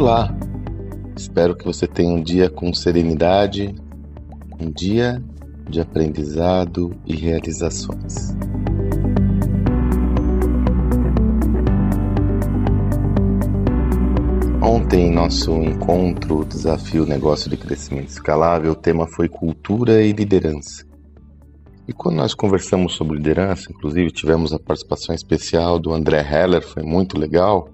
Olá! Espero que você tenha um dia com serenidade, um dia de aprendizado e realizações. Ontem, nosso encontro, desafio negócio de crescimento escalável, o tema foi cultura e liderança. E quando nós conversamos sobre liderança, inclusive tivemos a participação especial do André Heller, foi muito legal.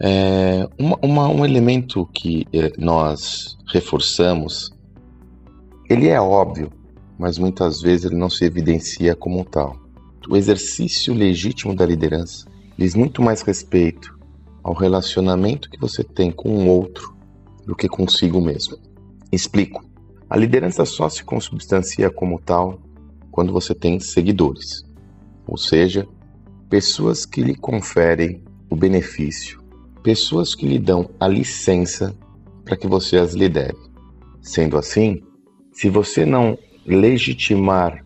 É, uma, uma, um elemento que é, nós reforçamos, ele é óbvio, mas muitas vezes ele não se evidencia como tal. O exercício legítimo da liderança diz muito mais respeito ao relacionamento que você tem com o outro do que consigo mesmo. Explico. A liderança só se consubstancia como tal quando você tem seguidores, ou seja, pessoas que lhe conferem o benefício, pessoas que lhe dão a licença para que você as lidere. Sendo assim, se você não legitimar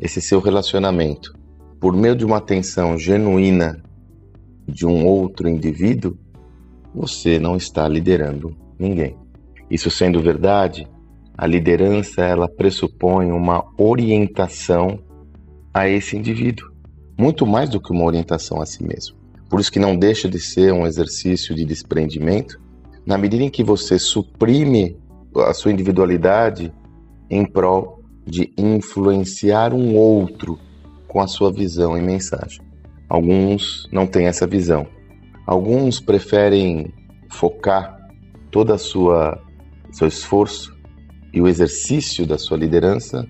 esse seu relacionamento por meio de uma atenção genuína de um outro indivíduo, você não está liderando ninguém. Isso sendo verdade, a liderança ela pressupõe uma orientação a esse indivíduo, muito mais do que uma orientação a si mesmo. Por isso que não deixa de ser um exercício de desprendimento, na medida em que você suprime a sua individualidade em prol de influenciar um outro com a sua visão e mensagem. Alguns não têm essa visão. Alguns preferem focar toda a sua seu esforço e o exercício da sua liderança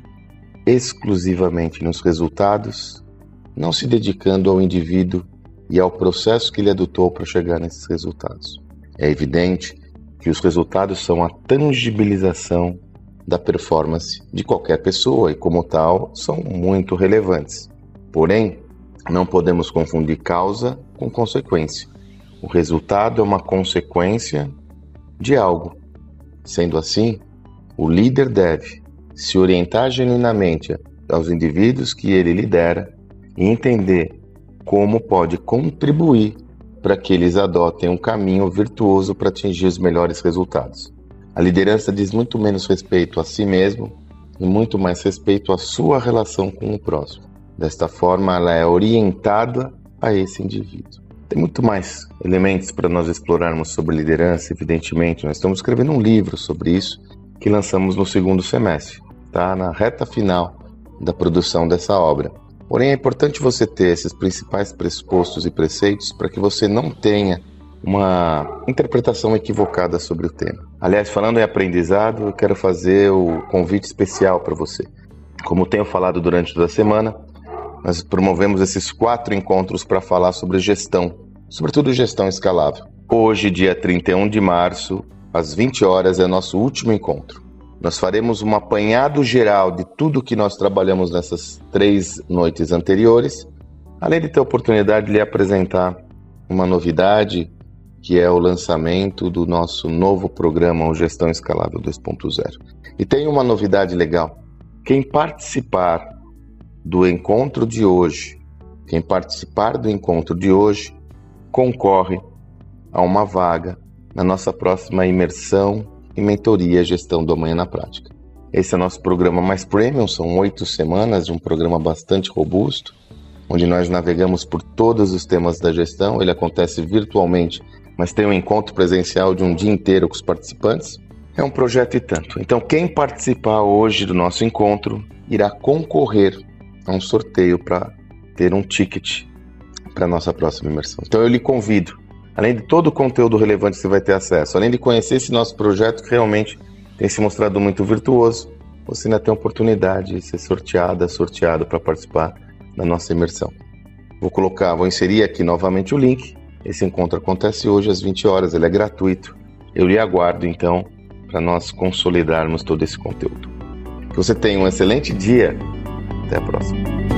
exclusivamente nos resultados, não se dedicando ao indivíduo e ao processo que ele adotou para chegar nesses resultados. É evidente que os resultados são a tangibilização da performance de qualquer pessoa e, como tal, são muito relevantes. Porém, não podemos confundir causa com consequência. O resultado é uma consequência de algo. Sendo assim, o líder deve se orientar genuinamente aos indivíduos que ele lidera e entender como pode contribuir para que eles adotem um caminho virtuoso para atingir os melhores resultados. A liderança diz muito menos respeito a si mesmo e muito mais respeito à sua relação com o próximo. Desta forma, ela é orientada a esse indivíduo. Tem muito mais elementos para nós explorarmos sobre liderança, evidentemente. Nós estamos escrevendo um livro sobre isso que lançamos no segundo semestre, tá? Na reta final da produção dessa obra. Porém, é importante você ter esses principais pressupostos e preceitos para que você não tenha uma interpretação equivocada sobre o tema. Aliás, falando em aprendizado, eu quero fazer o convite especial para você. Como tenho falado durante toda a semana, nós promovemos esses quatro encontros para falar sobre gestão, sobretudo gestão escalável. Hoje, dia 31 de março, às 20 horas, é nosso último encontro. Nós faremos um apanhado geral de tudo que nós trabalhamos nessas três noites anteriores, além de ter a oportunidade de lhe apresentar uma novidade, que é o lançamento do nosso novo programa, o Gestão Escalável 2.0. E tem uma novidade legal. Quem participar do encontro de hoje, quem participar do encontro de hoje, concorre a uma vaga na nossa próxima imersão e mentoria Gestão do Amanhã na Prática. Esse é nosso programa mais premium, são oito semanas de um programa bastante robusto, onde nós navegamos por todos os temas da gestão. Ele acontece virtualmente, mas tem um encontro presencial de um dia inteiro com os participantes. É um projeto e tanto. Então, quem participar hoje do nosso encontro irá concorrer a um sorteio para ter um ticket para nossa próxima imersão. Então eu lhe convido, além de todo o conteúdo relevante que você vai ter acesso, além de conhecer esse nosso projeto que realmente tem se mostrado muito virtuoso, você ainda tem a oportunidade de ser sorteada, sorteado para participar da nossa imersão. Vou colocar, vou inserir aqui novamente o link. Esse encontro acontece hoje às 20 horas, ele é gratuito. Eu lhe aguardo então para nós consolidarmos todo esse conteúdo. Que você tenha um excelente dia até a próxima.